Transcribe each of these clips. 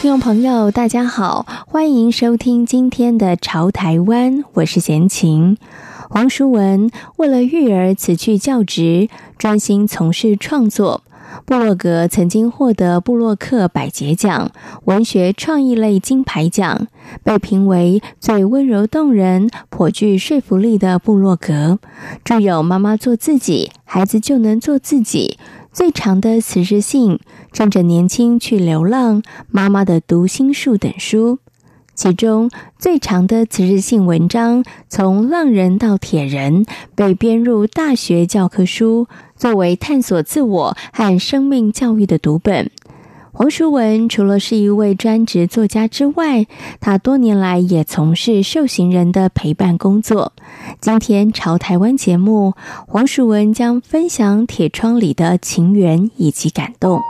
听众朋友，大家好，欢迎收听今天的《潮台湾》，我是闲情。黄淑文为了育儿辞去教职，专心从事创作。布洛格曾经获得布洛克百杰奖、文学创意类金牌奖，被评为最温柔动人、颇具说服力的布洛格。著有《妈妈做自己，孩子就能做自己》。最长的辞职信，趁着年轻去流浪，妈妈的读心术等书。其中最长的辞职信文章，从浪人到铁人，被编入大学教科书，作为探索自我和生命教育的读本。黄淑文除了是一位专职作家之外，她多年来也从事受刑人的陪伴工作。今天朝台湾节目，黄淑文将分享《铁窗》里的情缘以及感动。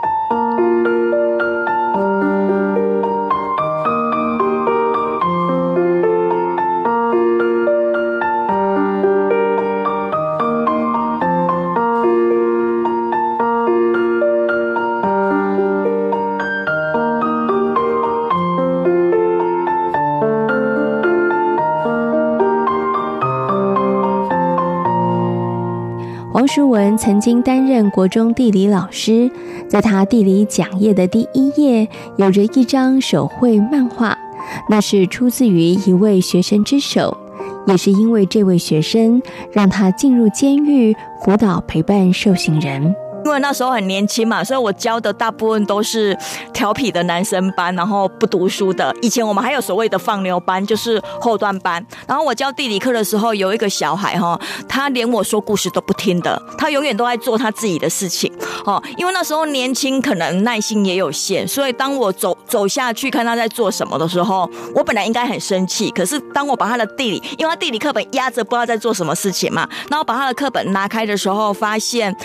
曾经担任国中地理老师，在他地理讲页的第一页有着一张手绘漫画，那是出自于一位学生之手，也是因为这位学生让他进入监狱辅导陪伴受刑人。因为那时候很年轻嘛，所以我教的大部分都是调皮的男生班，然后不读书的。以前我们还有所谓的放牛班，就是后段班。然后我教地理课的时候，有一个小孩哈，他连我说故事都不听的，他永远都在做他自己的事情。哦，因为那时候年轻，可能耐心也有限，所以当我走走下去看他在做什么的时候，我本来应该很生气。可是当我把他的地理，因为他地理课本压着，不知道在做什么事情嘛，然后把他的课本拿开的时候，发现。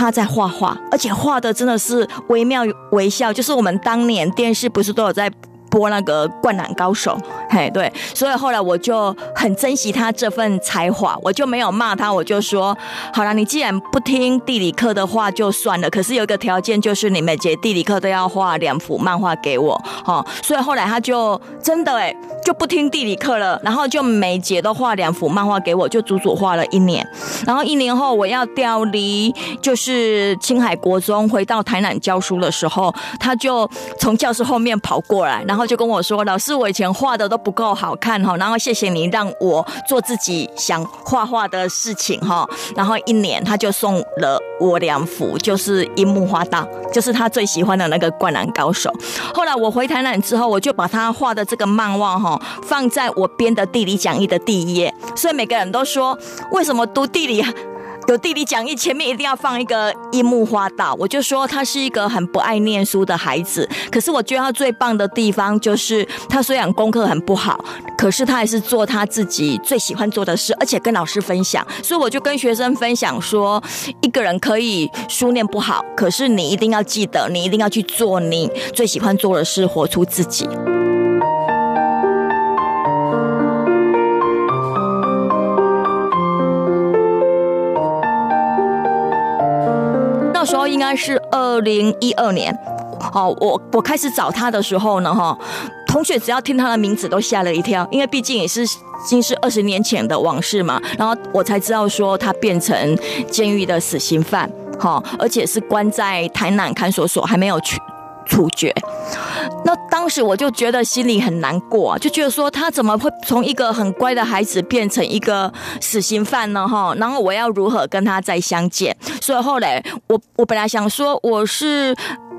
他在画画，而且画的真的是惟妙惟肖。就是我们当年电视不是都有在播那个《灌篮高手》？嘿，对，所以后来我就很珍惜他这份才华，我就没有骂他，我就说：好了，你既然不听地理课的话就算了。可是有一个条件，就是你每节地理课都要画两幅漫画给我。哦，所以后来他就真的哎。就不听地理课了，然后就每节都画两幅漫画给我，就足足画了一年。然后一年后我要调离，就是青海国中回到台南教书的时候，他就从教室后面跑过来，然后后就跟我说：“老师，我以前画的都不够好看哈，然后谢谢你让我做自己想画画的事情哈。”然后一年他就送了我两幅，就是樱木花道，就是他最喜欢的那个灌篮高手。后来我回台南之后，我就把他画的这个漫画哈。放在我编的地理讲义的第一页，所以每个人都说，为什么读地理有地理讲义前面一定要放一个樱木花道？我就说他是一个很不爱念书的孩子，可是我觉得他最棒的地方就是他虽然功课很不好，可是他还是做他自己最喜欢做的事，而且跟老师分享。所以我就跟学生分享说，一个人可以书念不好，可是你一定要记得，你一定要去做你最喜欢做的事，活出自己。那时候应该是二零一二年，哦，我我开始找他的时候呢，哈，同学只要听他的名字都吓了一跳，因为毕竟也是已经是二十年前的往事嘛。然后我才知道说他变成监狱的死刑犯，哈，而且是关在台南看守所，还没有去。处决，那当时我就觉得心里很难过啊，就觉得说他怎么会从一个很乖的孩子变成一个死刑犯呢？哈，然后我要如何跟他再相见？所以后来我我本来想说我是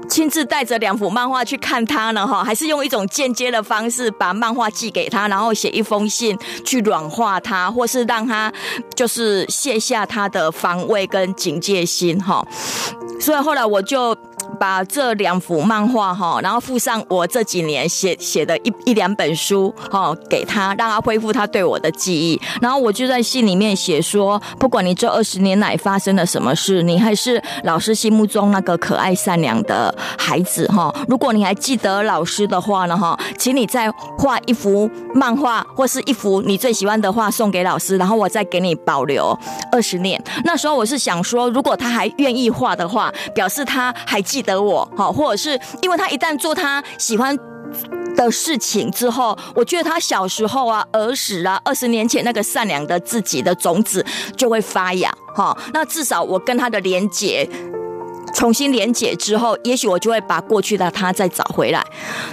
亲自带着两幅漫画去看他呢，哈，还是用一种间接的方式把漫画寄给他，然后写一封信去软化他，或是让他就是卸下他的防卫跟警戒心，哈。所以后来我就。把这两幅漫画哈，然后附上我这几年写写的一一两本书哈，给他，让他恢复他对我的记忆。然后我就在信里面写说，不管你这二十年来发生了什么事，你还是老师心目中那个可爱善良的孩子哈。如果你还记得老师的话呢哈，请你再画一幅漫画或是一幅你最喜欢的画送给老师，然后我再给你保留二十年。那时候我是想说，如果他还愿意画的话，表示他还记得我哈，或者是因为他一旦做他喜欢的事情之后，我觉得他小时候啊、儿时啊、二十年前那个善良的自己的种子就会发芽哈。那至少我跟他的连结。重新连结之后，也许我就会把过去的他再找回来。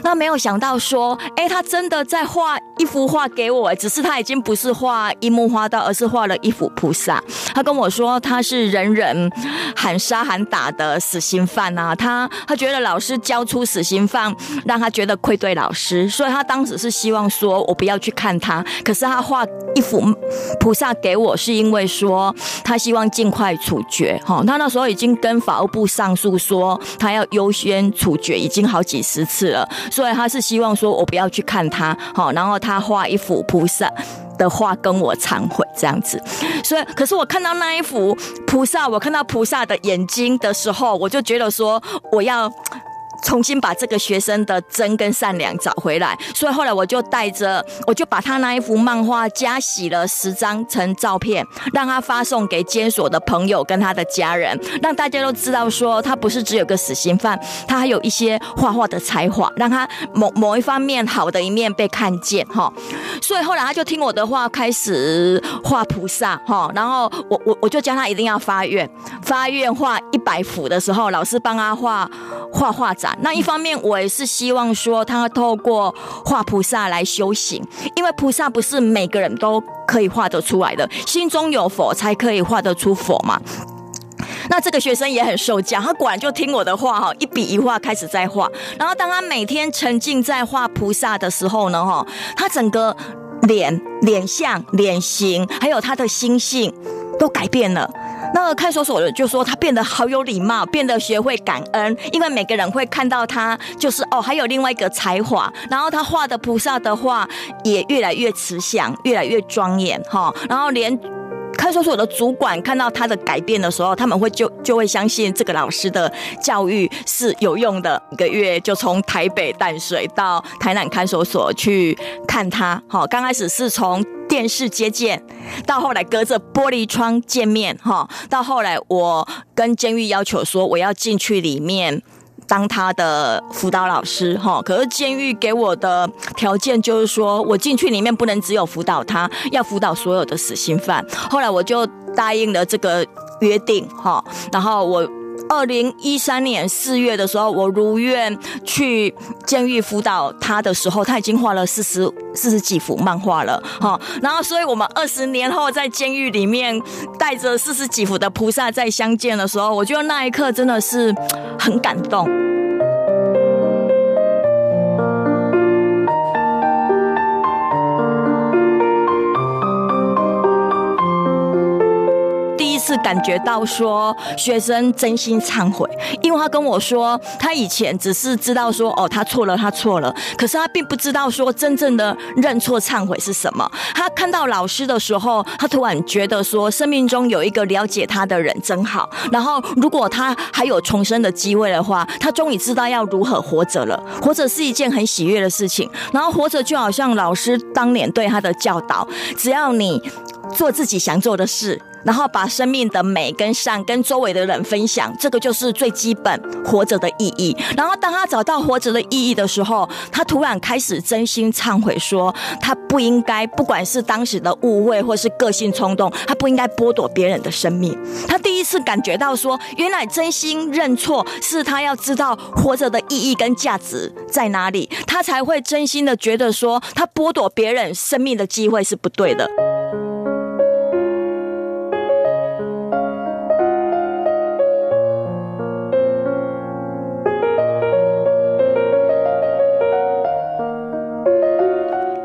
那没有想到说，哎，他真的在画一幅画给我，只是他已经不是画樱木花道，而是画了一幅菩萨。他跟我说，他是人人喊杀喊打的死刑犯啊，他他觉得老师交出死刑犯，让他觉得愧对老师，所以他当时是希望说我不要去看他。可是他画一幅菩萨给我，是因为说他希望尽快处决。哈，他那时候已经跟法务部。上诉说他要优先处决，已经好几十次了，所以他是希望说我不要去看他，好，然后他他画一幅菩萨的画跟我忏悔这样子，所以可是我看到那一幅菩萨，我看到菩萨的眼睛的时候，我就觉得说我要。重新把这个学生的真跟善良找回来，所以后来我就带着，我就把他那一幅漫画加洗了十张成照片，让他发送给监所的朋友跟他的家人，让大家都知道说他不是只有个死刑犯，他还有一些画画的才华，让他某某一方面好的一面被看见哈。所以后来他就听我的话，开始画菩萨哈，然后我我我就教他一定要发愿，发愿画一百幅的时候，老师帮他画画画展。那一方面，我也是希望说，他透过画菩萨来修行，因为菩萨不是每个人都可以画得出来的，心中有佛才可以画得出佛嘛。那这个学生也很受教，他果然就听我的话哈，一笔一画开始在画。然后当他每天沉浸在画菩萨的时候呢，哈，他整个脸、脸相、脸型，还有他的心性都改变了。那个看守所的就说他变得好有礼貌，变得学会感恩，因为每个人会看到他就是哦，还有另外一个才华。然后他画的菩萨的画也越来越慈祥，越来越庄严哈。然后连看守所的主管看到他的改变的时候，他们会就就会相信这个老师的教育是有用的。一个月就从台北淡水到台南看守所去看他，好，刚开始是从。电视接见，到后来隔着玻璃窗见面，哈，到后来我跟监狱要求说我要进去里面当他的辅导老师，哈，可是监狱给我的条件就是说我进去里面不能只有辅导他，要辅导所有的死刑犯。后来我就答应了这个约定，哈，然后我。二零一三年四月的时候，我如愿去监狱辅导他的时候，他已经画了四十四十几幅漫画了，哈。然后，所以我们二十年后在监狱里面带着四十几幅的菩萨再相见的时候，我觉得那一刻真的是很感动。感觉到说学生真心忏悔，因为他跟我说，他以前只是知道说哦，他错了，他错了，可是他并不知道说真正的认错忏悔是什么。他看到老师的时候，他突然觉得说，生命中有一个了解他的人真好。然后，如果他还有重生的机会的话，他终于知道要如何活着了。活着是一件很喜悦的事情。然后，活着就好像老师当年对他的教导，只要你做自己想做的事。然后把生命的美跟善跟周围的人分享，这个就是最基本活着的意义。然后当他找到活着的意义的时候，他突然开始真心忏悔，说他不应该，不管是当时的误会或是个性冲动，他不应该剥夺别人的生命。他第一次感觉到说，原来真心认错是他要知道活着的意义跟价值在哪里，他才会真心的觉得说，他剥夺别人生命的机会是不对的。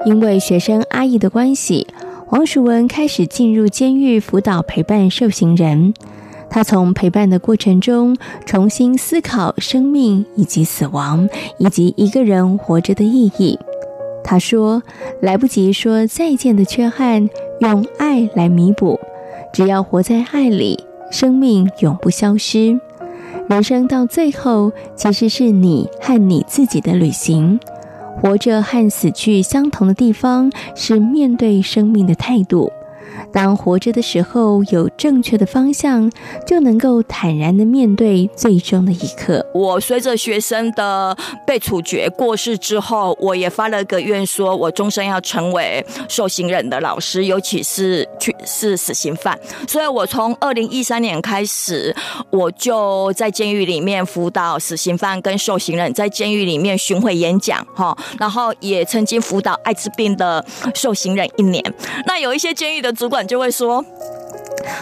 因为学生阿姨的关系，黄淑文开始进入监狱辅导陪伴受刑人。他从陪伴的过程中重新思考生命以及死亡，以及一个人活着的意义。他说：“来不及说再见的缺憾，用爱来弥补。只要活在爱里，生命永不消失。人生到最后，其实是你和你自己的旅行。活着和死去相同的地方，是面对生命的态度。”当活着的时候有正确的方向，就能够坦然的面对最终的一刻。我随着学生的被处决过世之后，我也发了个愿，说我终身要成为受刑人的老师，尤其是去是死刑犯。所以我从二零一三年开始，我就在监狱里面辅导死刑犯跟受刑人，在监狱里面巡回演讲，哈，然后也曾经辅导艾滋病的受刑人一年。那有一些监狱的主管就会说：“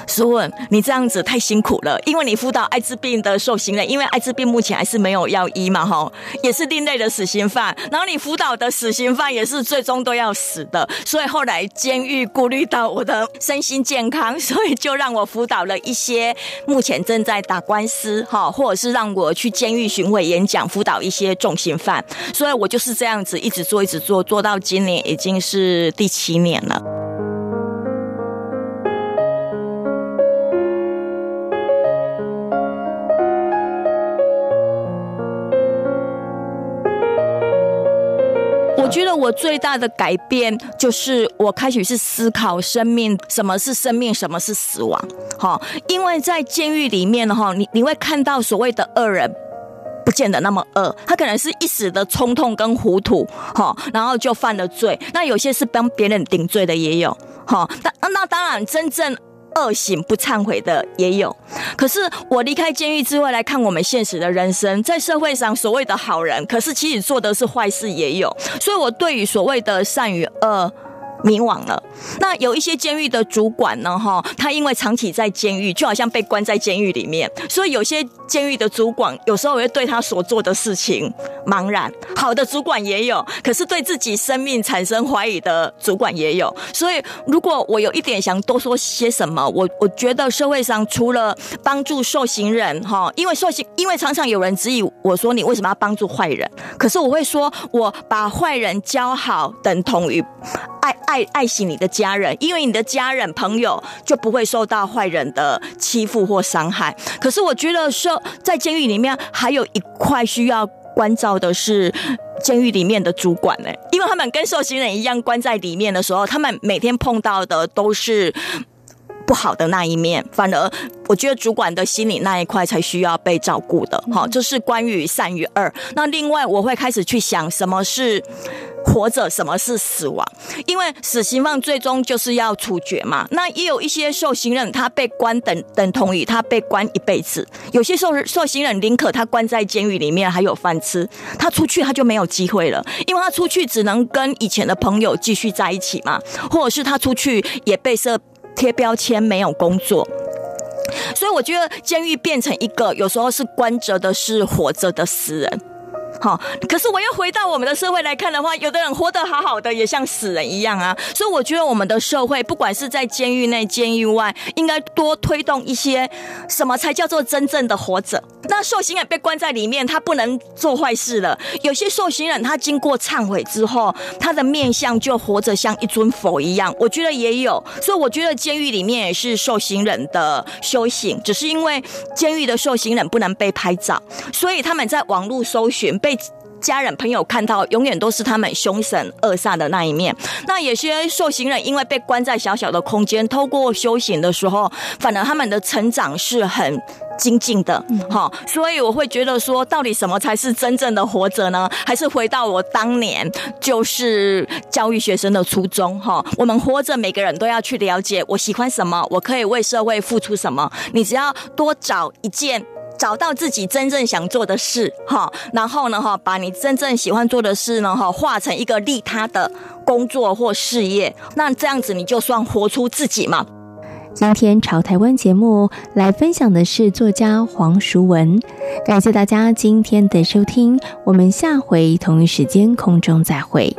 苏文，你这样子太辛苦了，因为你辅导艾滋病的受刑人，因为艾滋病目前还是没有药医嘛，哈，也是另类的死刑犯。然后你辅导的死刑犯也是最终都要死的，所以后来监狱顾虑到我的身心健康，所以就让我辅导了一些目前正在打官司，哈，或者是让我去监狱巡回演讲，辅导一些重刑犯。所以我就是这样子一直做，一直做，做到今年已经是第七年了。”我最大的改变就是我开始是思考生命，什么是生命，什么是死亡。哈，因为在监狱里面，哈，你你会看到所谓的恶人，不见得那么恶，他可能是一时的冲动跟糊涂，哈，然后就犯了罪。那有些是帮别人顶罪的也有，哈，那那当然真正。恶行不忏悔的也有，可是我离开监狱之后来看我们现实的人生，在社会上所谓的好人，可是其实做的是坏事也有，所以我对于所谓的善与恶。迷惘了。那有一些监狱的主管呢，哈，他因为长期在监狱，就好像被关在监狱里面，所以有些监狱的主管有时候会对他所做的事情茫然。好的主管也有，可是对自己生命产生怀疑的主管也有。所以，如果我有一点想多说些什么，我我觉得社会上除了帮助受刑人，哈，因为受刑，因为常常有人质疑我说，你为什么要帮助坏人？可是我会说，我把坏人教好，等同于。爱爱爱惜你的家人，因为你的家人朋友就不会受到坏人的欺负或伤害。可是我觉得说，在监狱里面还有一块需要关照的是监狱里面的主管呢，因为他们跟受刑人一样关在里面的时候，他们每天碰到的都是不好的那一面。反而我觉得主管的心理那一块才需要被照顾的。好，这是关于善与恶。那另外我会开始去想什么是。活着，什么是死亡？因为死刑犯最终就是要处决嘛。那也有一些受刑人，他被关等等同于他被关一辈子。有些受受刑人宁可他关在监狱里面还有饭吃，他出去他就没有机会了，因为他出去只能跟以前的朋友继续在一起嘛，或者是他出去也被设贴标签，没有工作。所以我觉得监狱变成一个有时候是关着的是活着的死人。好，可是我又回到我们的社会来看的话，有的人活得好好的，也像死人一样啊。所以我觉得我们的社会，不管是在监狱内、监狱外，应该多推动一些什么才叫做真正的活着。那受刑人被关在里面，他不能做坏事了。有些受刑人他经过忏悔之后，他的面相就活着像一尊佛一样。我觉得也有，所以我觉得监狱里面也是受刑人的修行，只是因为监狱的受刑人不能被拍照，所以他们在网络搜寻被。家人朋友看到，永远都是他们凶神恶煞的那一面。那有些受刑人因为被关在小小的空间，透过修行的时候，反而他们的成长是很精进的。好、嗯，所以我会觉得说，到底什么才是真正的活着呢？还是回到我当年就是教育学生的初衷。哈，我们活着，每个人都要去了解我喜欢什么，我可以为社会付出什么。你只要多找一件。找到自己真正想做的事，哈，然后呢，哈，把你真正喜欢做的事呢，哈，化成一个利他的工作或事业，那这样子你就算活出自己嘛。今天潮台湾节目来分享的是作家黄淑文，感谢大家今天的收听，我们下回同一时间空中再会。